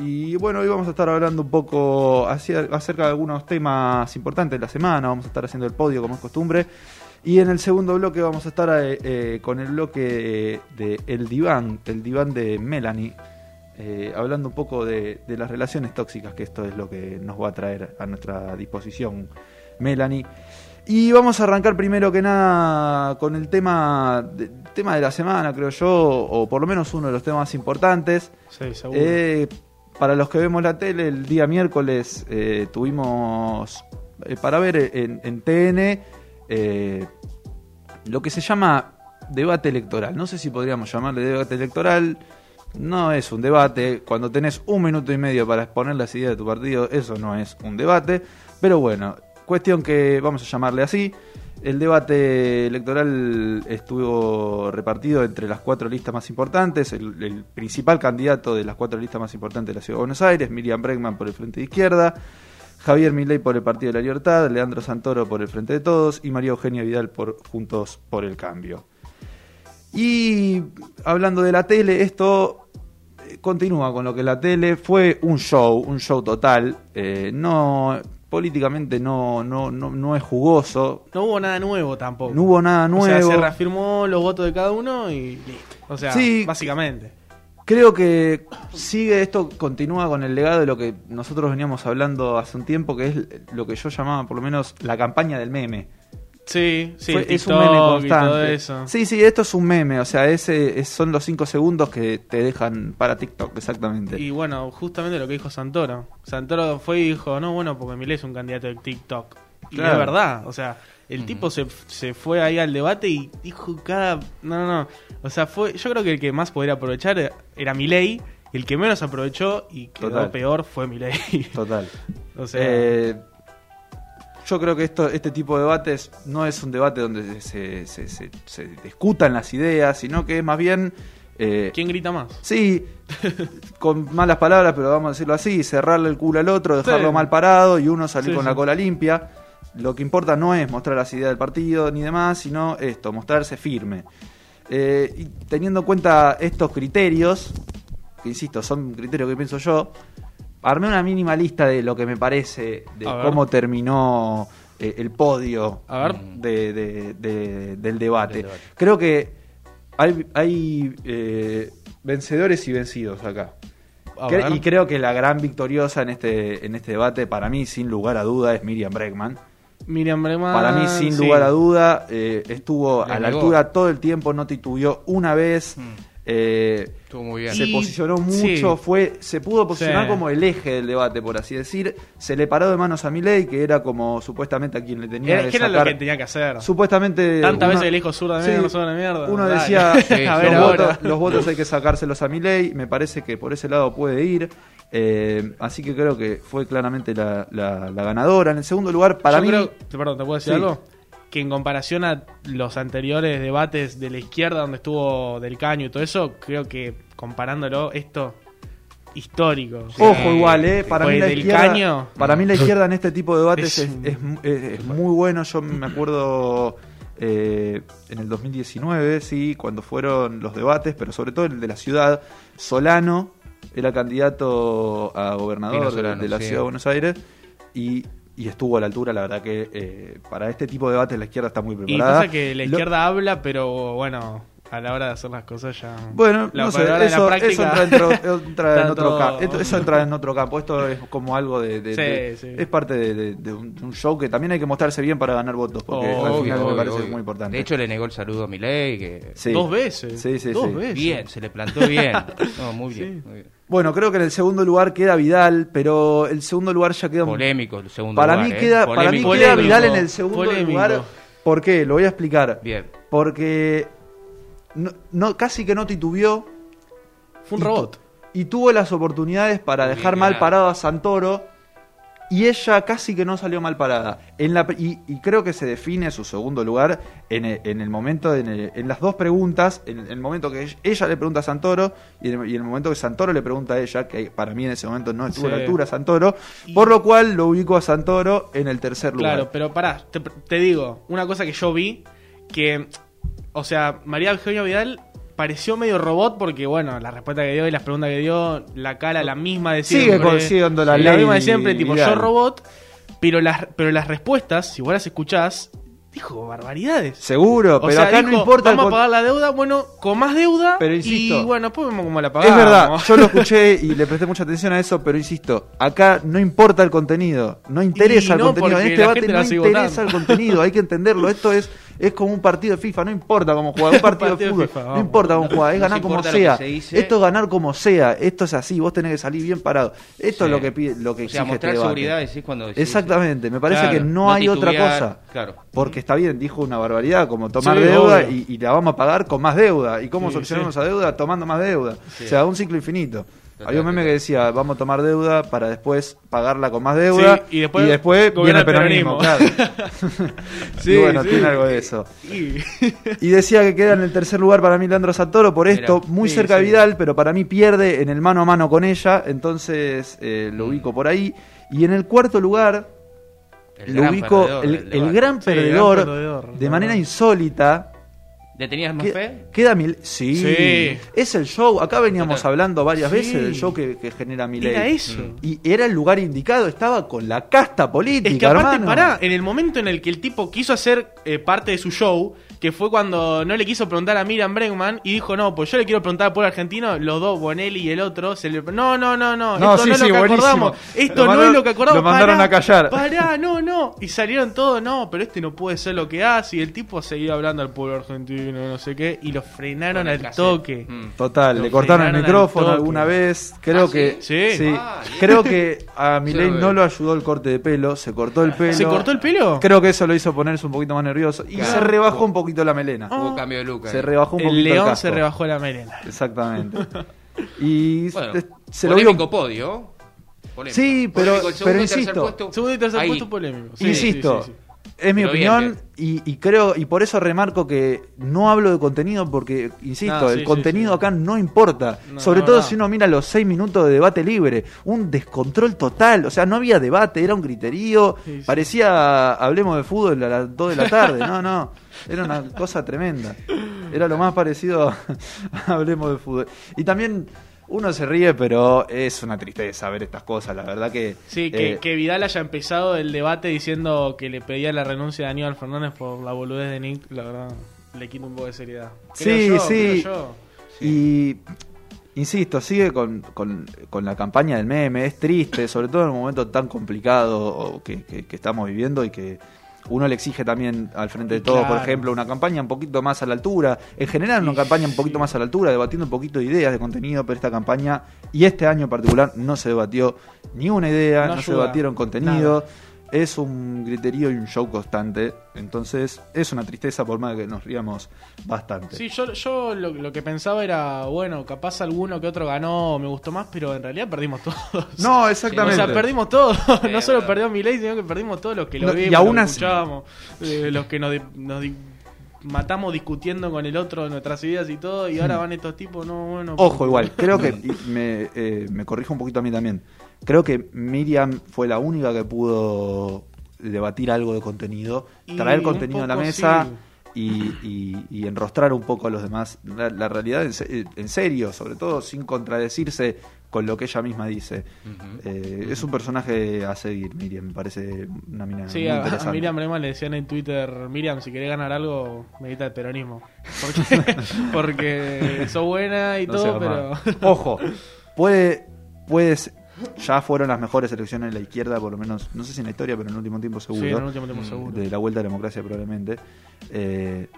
Y bueno, hoy vamos a estar hablando un poco hacia- acerca de algunos temas importantes de la semana. Vamos a estar haciendo el podio como es costumbre. Y en el segundo bloque vamos a estar eh, eh, con el bloque eh, de El Diván, el diván de Melanie. eh, hablando un poco de, de las relaciones tóxicas, que esto es lo que nos va a traer a nuestra disposición Melanie. Y vamos a arrancar primero que nada con el tema de, tema de la semana, creo yo, o por lo menos uno de los temas importantes. Sí, seguro. Para los que vemos la tele, el día miércoles eh, tuvimos eh, para ver en, en TN eh, lo que se llama debate electoral. No sé si podríamos llamarle debate electoral. No es un debate. Cuando tenés un minuto y medio para exponer las ideas de tu partido, eso no es un debate. Pero bueno, cuestión que vamos a llamarle así. El debate electoral estuvo repartido entre las cuatro listas más importantes. El, principal candidato de las cuatro listas más importantes de la Ciudad de Buenos Aires, Miriam Bregman por el Frente de Izquierda, Javier Milei por el Partido de la Libertad, Leandro Santoro por el Frente de Todos y María Eugenia Vidal por Juntos por el Cambio. Y hablando de la tele, esto eh, continúa con lo que la tele fue un show, un show total. eh, no políticamente no, no, no, no es jugoso. No hubo nada nuevo tampoco. No hubo nada O sea, nuevo. se reafirmó los votos de cada uno y listo. O sea, Sí. básicamente. Creo que sigue esto, continúa con el legado de lo que nosotros veníamos hablando hace un tiempo, que es lo que yo llamaba por lo menos la campaña del meme. Sí, sí, Fue- es un meme constante. todo eso. Sí, sí, esto es un meme, o sea, ese es- son los cinco segundos que te dejan para TikTok, exactamente. Y bueno, justamente lo que dijo Santoro. Santoro fue y dijo, no, bueno, porque Milei es un candidato de TikTok. Y Claro. es verdad, o sea, el tipo se, se fue ahí al debate y dijo cada... No, no, no. O sea, fue yo creo que el que más podría aprovechar era Milei. El que menos aprovechó y quedó Total. peor fue Milei. Total. o sea, Eh, yo creo que esto, este tipo de debates no es un debate donde se, se- se- se discutan las ideas, sino que es más bien... eh, ¿quién grita más? Sí, con malas palabras, pero vamos a decirlo así, cerrarle el culo al otro, dejarlo Sí. mal parado y uno salir Sí, con sí. la cola limpia. Lo que importa no es mostrar las ideas del partido ni demás, sino esto, mostrarse firme. Eh, y teniendo en cuenta estos criterios, que insisto, son criterios que pienso yo, armé una mínima lista de lo que me parece de cómo terminó eh, el podio A ver. de- de- de- del debate. Del debate. Creo que hay, hay eh, vencedores y vencidos acá. Cre- y creo que la gran victoriosa en este, en este debate, para mí, sin lugar a duda, es Miriam Bregman. Miriam Breman. Para mí, sin sí. lugar a duda, eh, estuvo a la altura todo el tiempo, no titubeó una vez. Mm. Eh, Estuvo muy bien. se Y- posicionó sí. mucho, fue, se pudo posicionar Sí. como el eje del debate, por así decir. Se le paró de manos a Milei, que era como supuestamente a quien le tenía Era, que era lo que tenía que hacer. Supuestamente. Tantas veces le dijo zurda de Sí, mierda, de mierda. Uno Dale. decía, Sí, a los, votos, ahora. los votos hay que sacárselos a Milei. Me parece que por ese lado puede ir. Eh, así que creo que fue claramente la, la- la ganadora. En el segundo lugar, para Yo mí. creo, perdón, ¿te puedo decir Sí. algo? Que en comparación a los anteriores debates de la izquierda, donde estuvo Del Caño y todo eso, creo que comparándolo, esto histórico. O sea, Ojo igual, eh, para Pues mí la del izquierda, caño. para mí la izquierda en este tipo de debates Es es, un- es, es- es muy bueno. Yo me acuerdo eh, en el 2019, sí, cuando fueron los debates, pero sobre todo el de la ciudad, Solano era candidato a gobernador de- Solano, de la sí. ciudad de Buenos Aires y, y estuvo a la altura. La verdad que eh, para este tipo de debates la izquierda está muy Y preparada. pasa que la Lo- izquierda habla, pero bueno, a la hora de hacer las cosas ya. Bueno, la, no sé, eso, la práctica, eso entra, dentro- entra en otro todo- campo. Esto- Eso entra en otro campo. Esto es como algo de. de- Sí, de- sí. Es parte de, de- de un, show que también hay que mostrarse bien para ganar votos, porque al Obvio, final me parece obvio. muy importante. De hecho, le negó el saludo a Milei, que Sí. Dos veces. Sí, sí, dos sí. veces. bien, se le plantó bien. No, muy bien. Sí. muy bien. Bueno, creo que en el segundo lugar queda Vidal, pero el segundo lugar ya queda. Polémico el segundo Para lugar, mí ¿eh? queda, para mí Polémico. queda. Vidal en el segundo Polémico. lugar. ¿Por qué? Lo voy a explicar. Bien. Porque no, no- casi que no titubeó. Fue un y tu- robot. Y tuvo las oportunidades para dejar bien, mal parado a Santoro. Y ella casi que no salió mal parada. En la, y, y creo que se define su segundo lugar en el, en el momento, en, el- en las dos preguntas, en el momento que ella le pregunta a Santoro y en, el, y en el momento que Santoro le pregunta a ella, que para mí en ese momento no estuvo a la altura Santoro, por lo cual lo ubico a Santoro en el tercer lugar. Claro, pero pará, te, te digo, una cosa que yo vi, que, o sea, María Eugenia Vidal pareció medio robot porque, bueno, la respuesta que dio y las preguntas que dio, la cara la misma de Sigue siempre. con- siendo la la ley misma de siempre, tipo yo robot, pero las, pero las respuestas, si vos las escuchás, dijo barbaridades. Seguro, O pero sea, acá dijo, no importa. el Vamos a pagar la deuda, bueno, con más deuda. Pero insisto, y bueno, después vemos cómo la pagamos. Es verdad, yo lo escuché y le presté mucha atención a eso, pero insisto, acá no importa el contenido, no interesa Y el no, contenido. En este debate no sigue interesa votando. el contenido, hay que entenderlo. Esto es es como un partido de FIFA, no importa cómo juega, un partido, partido de de fútbol, FIFA, no vamos. importa cómo juega, es ganar como sea. Esto es ganar como sea, esto es así, vos tenés que salir bien parado. Esto es lo que pide, lo que O exige sea, mostrar este seguridad decís cuando decís- Exactamente, me parece Claro, que no, no hay otra cosa. claro. Porque está bien, dijo una barbaridad como tomar Sí, deuda y, y la vamos a pagar con más deuda. ¿Y cómo Sí, solucionamos esa deuda? Tomando más deuda. O sea, un ciclo infinito. Había un meme que decía, vamos a tomar deuda para después pagarla con más deuda. Sí, y después viene el peronismo. claro. Sí, y bueno, sí. tiene algo de eso. Y- decía que queda en el tercer lugar para mí Leandro Santoro por esto, Mira, muy sí, cerca de. Vidal, pero para mí pierde en el mano a mano con ella, entonces eh, lo ubico por ahí. Y en el cuarto lugar El lo ubico perdedor el, gran Sí, perdedor, gran perdedor, de manera insólita. ¿Le tenías más que- fe? Queda mil. Sí, Sí. Es el show. Acá veníamos Total. hablando varias Sí. veces del show que, que genera Milei. Era eso. Y era el lugar indicado, estaba con la casta política, Es que aparte, hermano. pará, en el momento en el que el tipo quiso hacer eh, parte de su show, que fue cuando no le quiso preguntar a Miriam Bregman y dijo, no, pues yo le quiero preguntar al pueblo argentino, los dos, Bonelli y el otro, se le... no, no, no, no, No, esto sí, no es sí, lo que buenísimo. acordamos, esto no es lo que acordamos. lo mandaron pará, a callar. Pará, no, no. Y salieron todos, no, pero este no puede ser lo que hace. Y el tipo seguía hablando al pueblo argentino, no sé qué, y lo frenaron al cassette. toque. Mm. Total, Lo le cortaron el micrófono alguna vez. Creo ¿Ah, que. sí? Sí. Ah, creo que a Milei no lo ayudó el corte de pelo, se cortó el pelo. ¿Se cortó el pelo? Creo que eso lo hizo ponerse un poquito más nervioso. Y Claro. se rebajó un poquito la melena. Hubo cambio de look. ahí. Se rebajó un poquito El león casco. se rebajó la melena. Exactamente. Y Bueno, se- se lo vio. polémico podio. Polémico. Sí, pero- Polémico, el segundo pero y tercer insisto. puesto, Segundo y tercer ahí. puesto polémico. Sí, Insisto, sí, sí, sí. Es mi Pero bien, opinión y, y creo y por eso remarco que no hablo de contenido porque insisto, No, sí, el contenido sí. acá no importa, No, sobre no, todo si uno mira los seis minutos de debate libre, un descontrol total, o sea, no había debate, era un griterío, parecía hablemos de fútbol a las 2 de la tarde, no, no, era una cosa tremenda, era lo más parecido a hablemos de fútbol. Y también uno se ríe, pero es una tristeza ver estas cosas, la verdad que... Sí, que, eh, que Vidal haya empezado el debate diciendo que le pedía la renuncia de Aníbal Fernández por la boludez de Nick, la verdad, le quita un poco de seriedad. Creo Sí, yo, sí. creo yo. Y insisto, sigue con, con- con la campaña del meme, es triste, sobre todo en un momento tan complicado que- que estamos viviendo y que uno le exige también al frente de todo, por ejemplo, una campaña un poquito más a la altura, en general una campaña un poquito más a la altura, debatiendo un poquito de ideas, de contenido, pero esta campaña y este año en particular no se debatió ni una idea, No no, se debatieron contenido. nada. Es un griterío y un show constante, entonces es una tristeza por más que nos ríamos bastante. Sí, yo, yo lo, lo que pensaba era, bueno, capaz alguno que otro ganó, me gustó más, pero en realidad perdimos todos. No, O exactamente. sea, perdimos todos. no solo perdió Milei, sino que perdimos todos los que lo No, y vimos, aún los que así- escuchábamos, eh, los que nos, nos di- matamos discutiendo con el otro nuestras ideas y todo, y ahora van estos tipos, no, bueno. Ojo, igual, creo que y me, eh, me corrijo un poquito a mí también. Creo que Miriam fue la única que pudo debatir algo de contenido, Y traer contenido a la mesa sí. y, y- y enrostrar un poco a los demás. La, la realidad en, en serio, sobre todo sin contradecirse con lo que ella misma dice. Eh, es un personaje a seguir, Miriam, me parece una mina Sí, muy a, a. Miriam Breman le decían en Twitter, Miriam, si querés ganar algo, medita el peronismo. Porque, porque sos buena y No todo, pero... Ojo, puede, puedes, ya fueron las mejores elecciones de la izquierda, por lo menos, no sé si en la historia, pero en el último tiempo seguro. Sí, en el último tiempo Mm, seguro. de la vuelta a la democracia probablemente. Eh,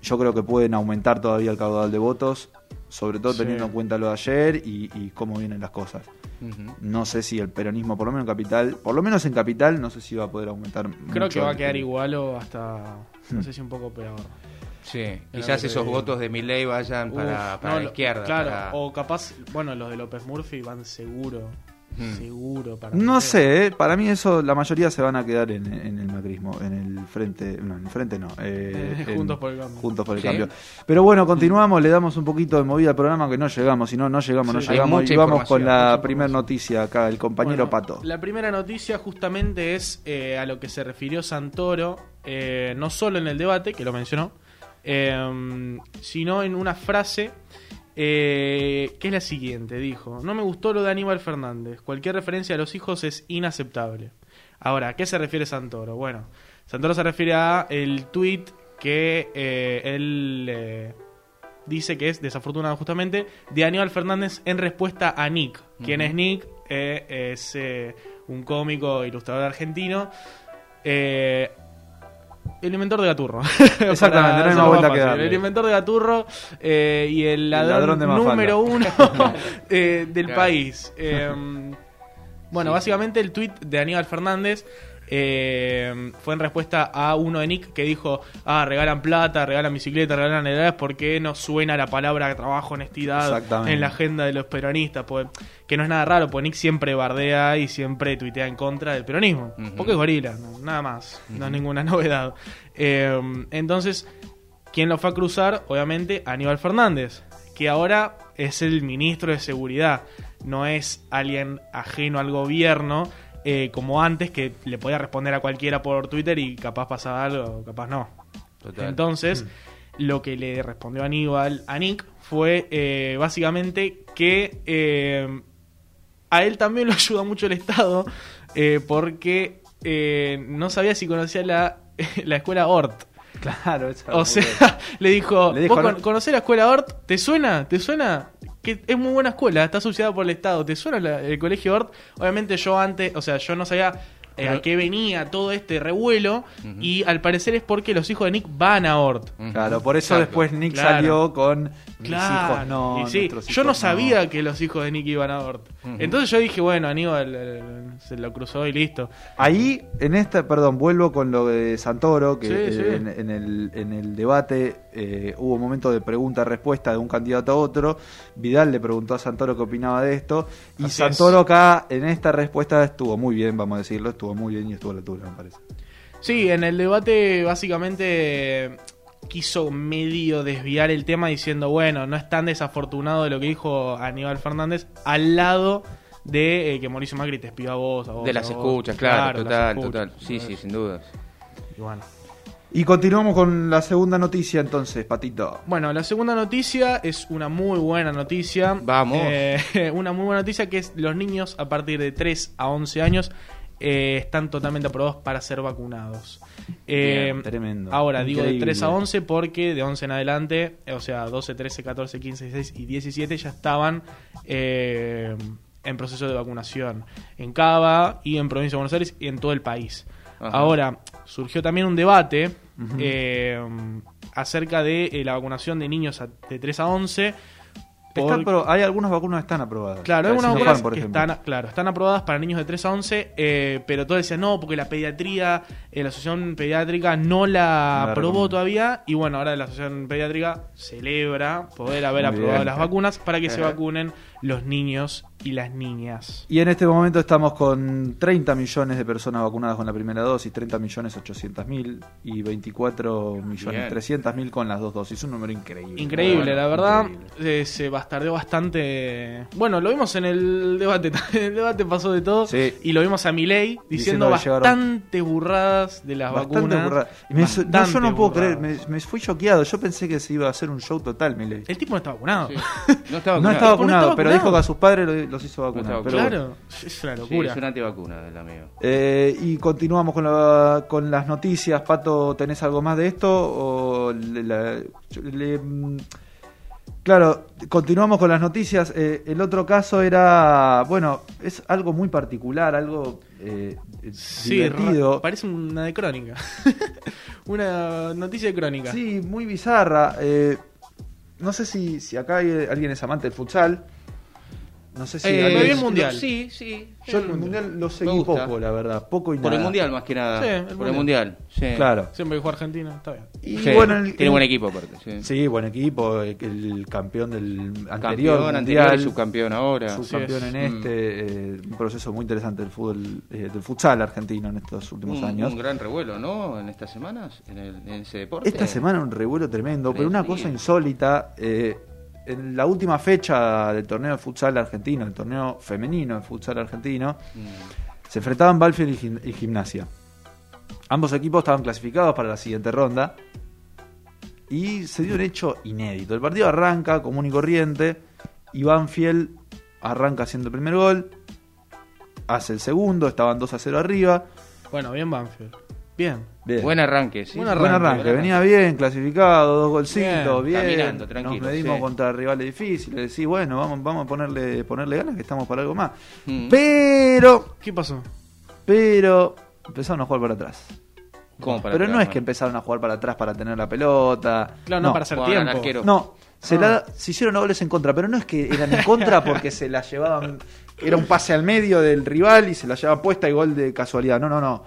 yo creo que pueden aumentar todavía el caudal de votos, sobre todo Sí. teniendo en cuenta lo de ayer y, y cómo vienen las cosas. No sé si el peronismo, por lo menos en capital, por lo menos en capital, no sé si va a poder aumentar. Creo mucho que va a el- quedar igual o hasta, no sé si un poco peor. Sí, quizás esos digo. votos de Milley vayan para, Uf, para no, la izquierda. Claro, para- o capaz, bueno, los de López Murphy van seguro, Hmm. seguro para No sé, ¿eh? para mí eso, la mayoría se van a quedar en, en el macrismo, en el frente, no, en el frente no, eh, Eh, en- Juntos por el Cambio. Juntos por el Sí. Cambio. Pero bueno, continuamos, le damos un poquito de movida al programa que no llegamos, si no, no llegamos, no Sí. Llegamos. Y vamos con la primera noticia acá, el compañero Bueno, Pato. La primera noticia justamente es eh, a lo que se refirió Santoro, eh, no solo en el debate, que lo mencionó, eh, sino en una frase eh, que es la siguiente. Dijo, no me gustó lo de Aníbal Fernández. Cualquier referencia a los hijos es inaceptable. Ahora, ¿a qué se refiere Santoro? Bueno, Santoro se refiere a el tweet que eh, él eh, dice que es desafortunado justamente de Aníbal Fernández en respuesta a Nick. ¿Quién es Nick? Eh, es eh, un cómico ilustrador argentino. Eh, el inventor de Gaturro. Exactamente, no hay más vuelta que darle. El inventor de Gaturro eh, y el ladrón, ladrón de Mafalda. número uno eh, del Claro. país. Eh, bueno, Sí, básicamente el tweet de Aníbal Fernández eh, fue en respuesta a uno de Nick que dijo, ah, regalan plata, regalan bicicleta, regalan heredades, ¿por qué no suena la palabra trabajo, honestidad en la agenda de los peronistas? Pues, que no es nada raro, pues Nick siempre bardea y siempre tuitea en contra del peronismo. Porque es gorila, no- nada más, no es ninguna novedad. Eh, entonces, ¿quién lo fue a cruzar? Obviamente Aníbal Fernández, que ahora es el ministro de Seguridad, no es alguien ajeno al gobierno, eh, como antes, que le podía responder a cualquiera por Twitter y capaz pasaba algo, capaz no. Total. Entonces, lo que le respondió Aníbal a Nick fue eh, básicamente que eh, a él también lo ayuda mucho el Estado eh, porque no sabía si conocía la, la escuela Ort. Claro, esa O sea, le dijo, Le dijo, ¿vos ¿no? con- conocés la escuela Ort? ¿Te suena? ¿Te suena? Que es muy buena escuela, está subsidiada por el Estado. ¿Te suena la- el colegio Ort? Obviamente yo antes, o sea, yo no sabía eh, a qué venía todo este revuelo y al parecer es porque los hijos de Nick van a Ort. Claro, por eso Exacto. después Nick Claro. salió con mis Claro, hijos no. y sí, nuestros yo no sabía que los hijos de Nick iban a Ort. Entonces yo dije, bueno, Aníbal eh, se lo cruzó y listo. Ahí, en esta, perdón, vuelvo con lo de Santoro, que Sí, eh, sí. En, en el, en el debate eh, hubo un momento de pregunta-respuesta de un candidato a otro. Vidal le preguntó a Santoro qué opinaba de esto. Y Así Santoro es. acá, en esta respuesta, estuvo muy bien, vamos a decirlo, estuvo muy bien y estuvo a la altura, me parece. Sí, en el debate básicamente quiso medio desviar el tema diciendo, bueno, no es tan desafortunado de lo que dijo Aníbal Fernández al lado de eh, que Mauricio Macri te espió a vos. A vos De a las vos. escuchas, claro, total, escuchas. total. Sí, sí, sin dudas. Y bueno. Y continuamos con la segunda noticia entonces, Patito. Bueno, la segunda noticia es una muy buena noticia. Vamos. Eh, una muy buena noticia que es los niños a partir de 3 a 11 años eh, están totalmente aprobados para ser vacunados. Eh, Bien, tremendo. Ahora, digo de Increíble. 3 a 11 porque de 11 en adelante, eh, o sea, 12, 13, 14, 15, 16 y 17 ya estaban eh, en proceso de vacunación en Cava y en Provincia de Buenos Aires y en todo el país. Ajá. Ahora, surgió también un debate eh, acerca de eh, la vacunación de niños de 3 a 11. Está apro- hay algunas vacunas que están aprobadas. Claro, hay La unas Sinopharm, vacunas que ejemplo. están, claro, están aprobadas para niños de 3 a 11, eh, pero todos decían no, porque la pediatría, eh, la asociación pediátrica no la aprobó todavía, y bueno, ahora la asociación pediátrica celebra poder haber Muy aprobado bien. las vacunas para que se vacunen los niños y las niñas. Y en este momento estamos con 30 millones de personas vacunadas con la primera dosis, 30 millones 800 mil y 24 millones Bien. 300 mil con las dos dosis. Un número increíble. Increíble, la verdad, increíble. eh, se bastardeó bastante. Bueno, lo vimos en el debate, en el debate pasó de todo. Sí. Y lo vimos a Milei diciendo, Diciendo llegaron- bastantes burradas de las Bastante vacunas. no, Bastante yo no puedo creer, me, me fui choqueado. Yo pensé que se iba a hacer un show total, Milei. El tipo no está vacunado. Sí. No estaba No vacunado. vacunado, está pero dijo que a sus padres lo- los hizo vacunar. estaba pero bueno. claro, es una Sí, locura. es una antivacuna el amigo. Eh, y continuamos con, la- con las noticias. Pato, ¿tenés algo más de esto? O le- la- le- mm, claro, continuamos con las noticias. Eh, el otro caso era, bueno, es algo muy particular, algo eh, eh, Sí, divertido. parece una de crónica. una noticia de crónica. Sí, muy bizarra. Eh, no sé si, si acá hay, alguien es amante del futsal. No sé si Eh, vi el mundial. Sí, sí. Yo el mundial lo seguí poco, la verdad. Poco y Por el mundial más que nada. Sí, el Por mundial. el mundial. Sí. Claro. Siempre juega Argentina, está bien. Y Sí, bueno, el- tiene el- buen equipo aparte. Sí. Sí, buen equipo, el, el campeón del anterior Campeón mundial, anterior y subcampeón ahora. subcampeón en es. este, eh, un proceso muy interesante del fútbol, eh, del futsal argentino en estos últimos un, años. un gran revuelo, ¿no? En estas semanas, en, el- en ese deporte. Esta semana un revuelo tremendo, pero una cosa insólita, eh, en la última fecha del torneo de futsal argentino, el torneo femenino de futsal argentino, Mm. se enfrentaban Banfield y, Gim- y Gimnasia. Ambos equipos estaban clasificados para la siguiente ronda. y se dio un hecho inédito. El partido arranca común y corriente. Iván Fiel arranca haciendo el primer gol. Hace el segundo, estaban 2 a 0 arriba. Bueno, bien Banfield. Bien. Bien. Buen arranque, sí. Buen Buen arranque, venía bien, clasificado, dos golcitos, bien. Caminando, tranquilo, Nos medimos sí. contra rivales difíciles. Decís, bueno, vamos, vamos a ponerle, ponerle ganas que estamos para algo más. Mm. Pero, ¿Qué pasó? pero, empezaron a jugar para atrás. ¿Cómo para pero atrás, no es que empezaron a jugar para atrás para tener la pelota. Claro, no, para hacer tiempo. arquero. No, se, Ah. la, se hicieron goles en contra, pero no es que eran en contra porque se la llevaban. Era un pase al medio del rival y se la llevaba puesta y gol de casualidad. No, no, no.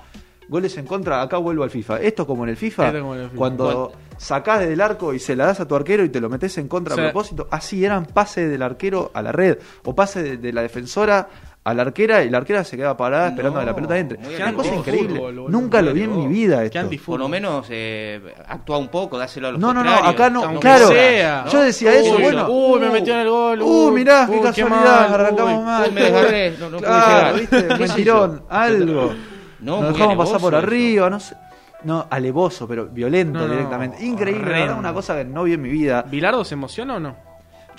Goles en contra, acá vuelvo al FIFA. Esto como en el FIFA, como en el FIFA. cuando sacás del arco y se la das a tu arquero y te lo metes en contra O sea- a propósito, así eran pase del arquero a la red o pase de, de la defensora a la arquera y la arquera se queda parada esperando No, que la pelota entre. muy Una cosa increíble. fútbol, boludo. Nunca lo vi en mi vida Qué esto. Por lo menos eh, actúa un poco, dáselo a los No, no, no, acá no, claro. sea, Yo decía eso, Uy, bueno. Uy, me metió en el gol. Uh, uy, mirá, qué uy, casualidad, mal, arrancamos uy. mal. Uy, me desgarré, no, no pude claro, llegar. viste, ¿Qué me sé tirón, yo? algo. No, Nos dejamos pasar por eso. arriba, no sé. No, alevoso, pero violento No, no, directamente. Increíble, la verdad, horrendo. una cosa que no vi en mi vida. ¿Bilardo se emociona o no?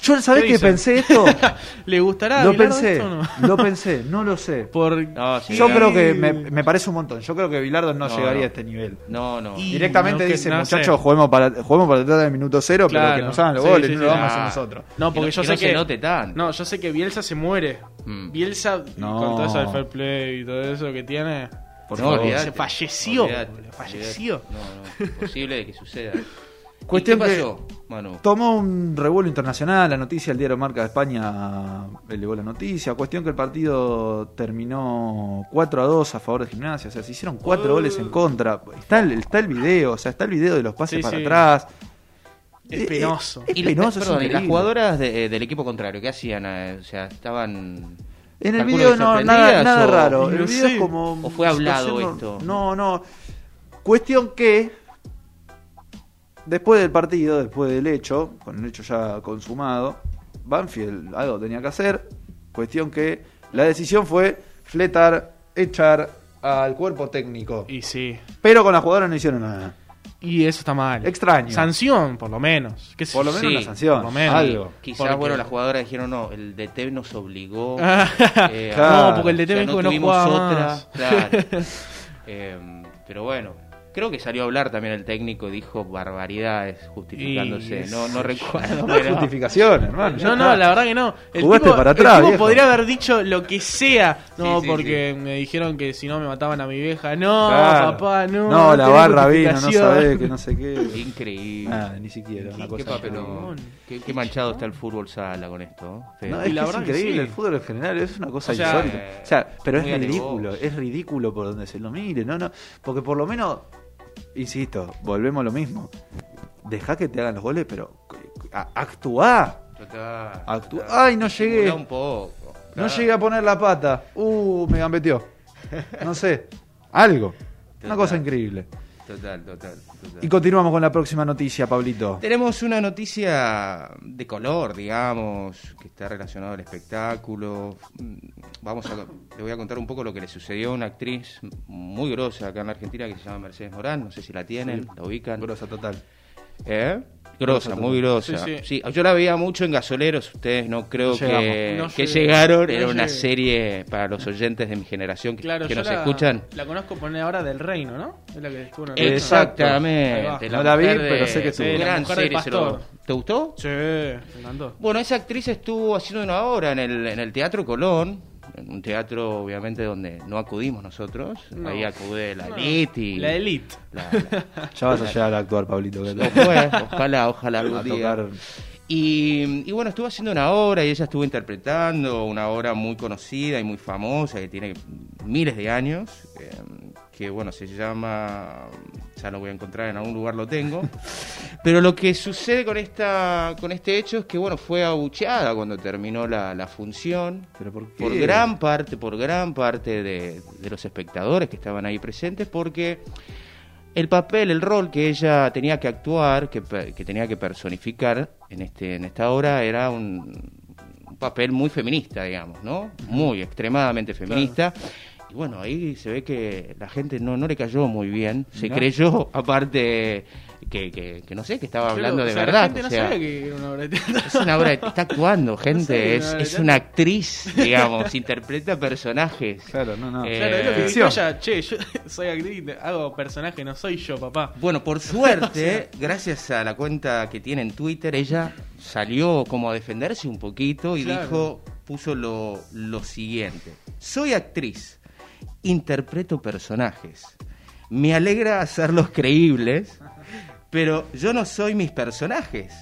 Yo, ¿sabés ¿Qué que pensé esto? ¿Le gustará a lo pensé, esto o no? lo pensé, no lo sé. Por... No, sí, Yo creo que me, me parece un montón. Yo creo que Bilardo no, No, llegaría no. a este nivel. No, no. Y- Directamente dice, no muchachos, juguemos para, juguemos para detrás del minuto cero, pero que nos hagan los Sí, goles, sí, no sí. lo vamos a hacer nosotros. No, porque Que yo sé se que. note tanto. No, yo sé que Bielsa se muere. Mm. Bielsa, No. con todo eso del fair play y todo eso que tiene. Por no, favor. olvidate, Se falleció, olvidate, falleció. olvidate. No, no, imposible de que suceda. ¿Y Cuestión ¿Qué que- pasó, Manu? Tomó un revuelo internacional, la noticia, el diario Marca de España elevó la noticia. Cuestión que el partido terminó 4 a 2 a favor de Gimnasia, o sea, se hicieron 4 Oh. goles en contra. Está el, está el video, o sea, está el video de los pases Sí, para sí. atrás. Es Eh, penoso. Es Y la- penoso, es perdón, y las jugadoras de- eh, del equipo contrario, ¿qué hacían? Eh, O sea, estaban. En el video no, nada, nada o- raro. El no video sé. es como. ¿O fue hablado esto? No, no. Cuestión que. Después del partido, después del hecho, con el hecho ya consumado, Banfield algo tenía que hacer. Cuestión que la decisión fue fletar, echar al cuerpo técnico. Y sí. Pero con las jugadoras no hicieron nada. Y eso está mal. Extraño. Sanción, por lo menos. ¿Qué sé Por lo yo? menos Sí, una sanción. por lo menos. Algo. Quizás, Porque- bueno, las jugadoras dijeron, no, el DT nos obligó. Ah, eh, Claro. No, porque el o DT sea, dijo que no tuvimos jugaba otra. más. Claro. Eh, pero bueno, creo que salió a hablar también el técnico, dijo barbaridades justificándose. Y- No, no recuerdo. No pero- justificación, hermano. No, no, la verdad que no. El Jugaste tipo, para el atrás, tipo podría haber dicho lo que sea. No, Sí, sí, porque me dijeron que si no me mataban a mi vieja. No, Claro. papá, no. No, la barra vino, no sabés que no sé qué. Increíble. Nada, ni siquiera. Qué, una qué cosa papelón. increíble. Qué, qué manchado está el fútbol sala con esto. No, Y es, la es increíble, el fútbol en general es una cosa O sea, insólita. O sea, pero es ridículo, es ridículo por donde se lo mire, no, no, porque por lo menos, insisto, volvemos a lo mismo. Deja que te hagan los goles, pero a- actuá. Total, Actúa- total. Ay, no llegué. Disimulá un poco. No llegué a poner la pata. Uh, me gambeteó. No sé, algo. Una cosa increíble. Total, total, total. Y continuamos con la próxima noticia, Pablito. Tenemos una noticia de color, digamos, que está relacionada al espectáculo. Mm, Vamos a, le voy a contar un poco lo que le sucedió a una actriz muy grosa acá en la Argentina que se llama Mercedes Morán. No sé si la tienen, la ubican. Grosa total. ¿Eh? Grosa, muy grosa. Sí, Sí, sí. yo la veía mucho en Gasoleros. Ustedes no creo No que. No que llegaron. No Era una serie para los oyentes de mi generación que, Claro, que nos la, escuchan. La conozco poner ahora del Reino, ¿no? Es la que estuvo en el Reino. Exacto. Exactamente. No la vi, de- pero sé que estuvo. Sí, La gran serie, se lo- pastor. ¿Te gustó? Sí, me encantó. Bueno, esa actriz estuvo haciendo una obra en el, en el Teatro Colón, un teatro obviamente donde no acudimos nosotros, No. ahí acude la No, elite y... La Elite. la- la- Ya vas a llegar a actuar, Pablito. que te- Ojalá, ojalá, algún día. tocar. Y, y bueno, estuvo haciendo una obra y ella estuvo interpretando una obra muy conocida y muy famosa que tiene miles de años, eh, que bueno, se llama, ya lo voy a encontrar, en algún lugar lo tengo, pero lo que sucede con, esta, con este hecho es que bueno, fue abucheada cuando terminó la, la función, ¿Pero por gran parte, por gran parte de, de los espectadores que estaban ahí presentes, porque el papel, el rol que ella tenía que actuar, que, que tenía que personificar en este, en esta obra era un, un papel muy feminista, digamos, ¿no? Muy extremadamente feminista. Y bueno, ahí se ve que la gente no, no le cayó muy bien. Se ¿No? creyó, aparte, que, que, que no sé, que estaba hablando de sea, verdad. La gente o no sea, sabía que era una obra de teatro. es una obra, de- está actuando, gente, es, una es una actriz, digamos, interpreta personajes. Claro, no, no. Eh, Claro, es lo que ella, che, yo soy actriz, hago personaje, no soy yo, papá. Bueno, por suerte, gracias a la cuenta que tiene en Twitter, ella salió como a defenderse un poquito y Claro. dijo, puso lo, lo siguiente. Soy actriz, interpreto personajes. Me alegra hacerlos creíbles, pero yo no soy mis personajes.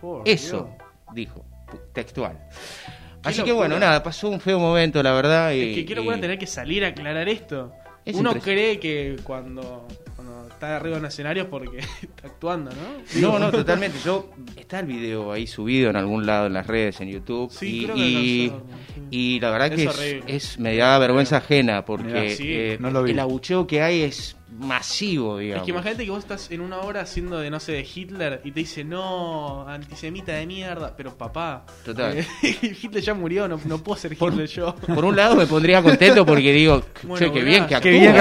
Por Eso, Dios. dijo, textual. Así que bueno, nada, pasó un feo momento, la verdad. Y, Es que quiero y- tener que salir a aclarar esto. Es Uno cree que cuando, está arriba en escenario es porque está actuando, ¿no? No, no, totalmente. Yo está el video ahí subido en algún lado en las redes, en YouTube. Sí, y, creo que y, sí. y la verdad Es que es, es- me da vergüenza ajena porque sí, eh, no lo vi. el abucheo que hay es masivo, digamos. Es que imagínate que vos estás en una hora haciendo de, no sé, de Hitler y te dice, no, antisemita de mierda, pero papá. Total. eh, Hitler ya murió, no, no puedo ser Por- Hitler yo. Por un lado me pondría contento porque digo, Bueno, che, qué bien que actúo. Qué bien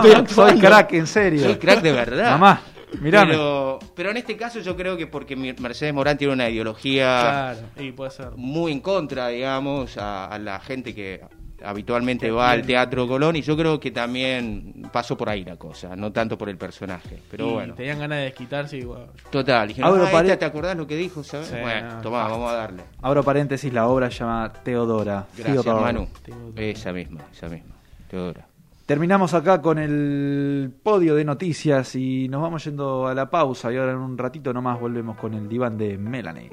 que estoy Soy crack, en serio. Soy crack de verdad. Mamá, mirame. Pero, pero en este caso yo creo que porque Mercedes Morán tiene una ideología Claro, y puede ser. muy en contra, digamos, a, a la gente que habitualmente va al. Teatro Colón y yo creo que también pasó por ahí la cosa, no tanto por el personaje. Pero y bueno, tenían ganas de desquitarse y bueno, total. Dijeron, Abro "Ah, esta, ¿te acordás lo que dijo? ¿sabes? Sí, bueno, no, tomá, basta. vamos a darle. Abro paréntesis, la obra se llama Teodora. Gracias, Theodore. Manu. Teodora. Esa misma, esa misma. Teodora. Terminamos acá con el podio de noticias y nos vamos yendo a la pausa y ahora en un ratito nomás volvemos con el diván de Melanie.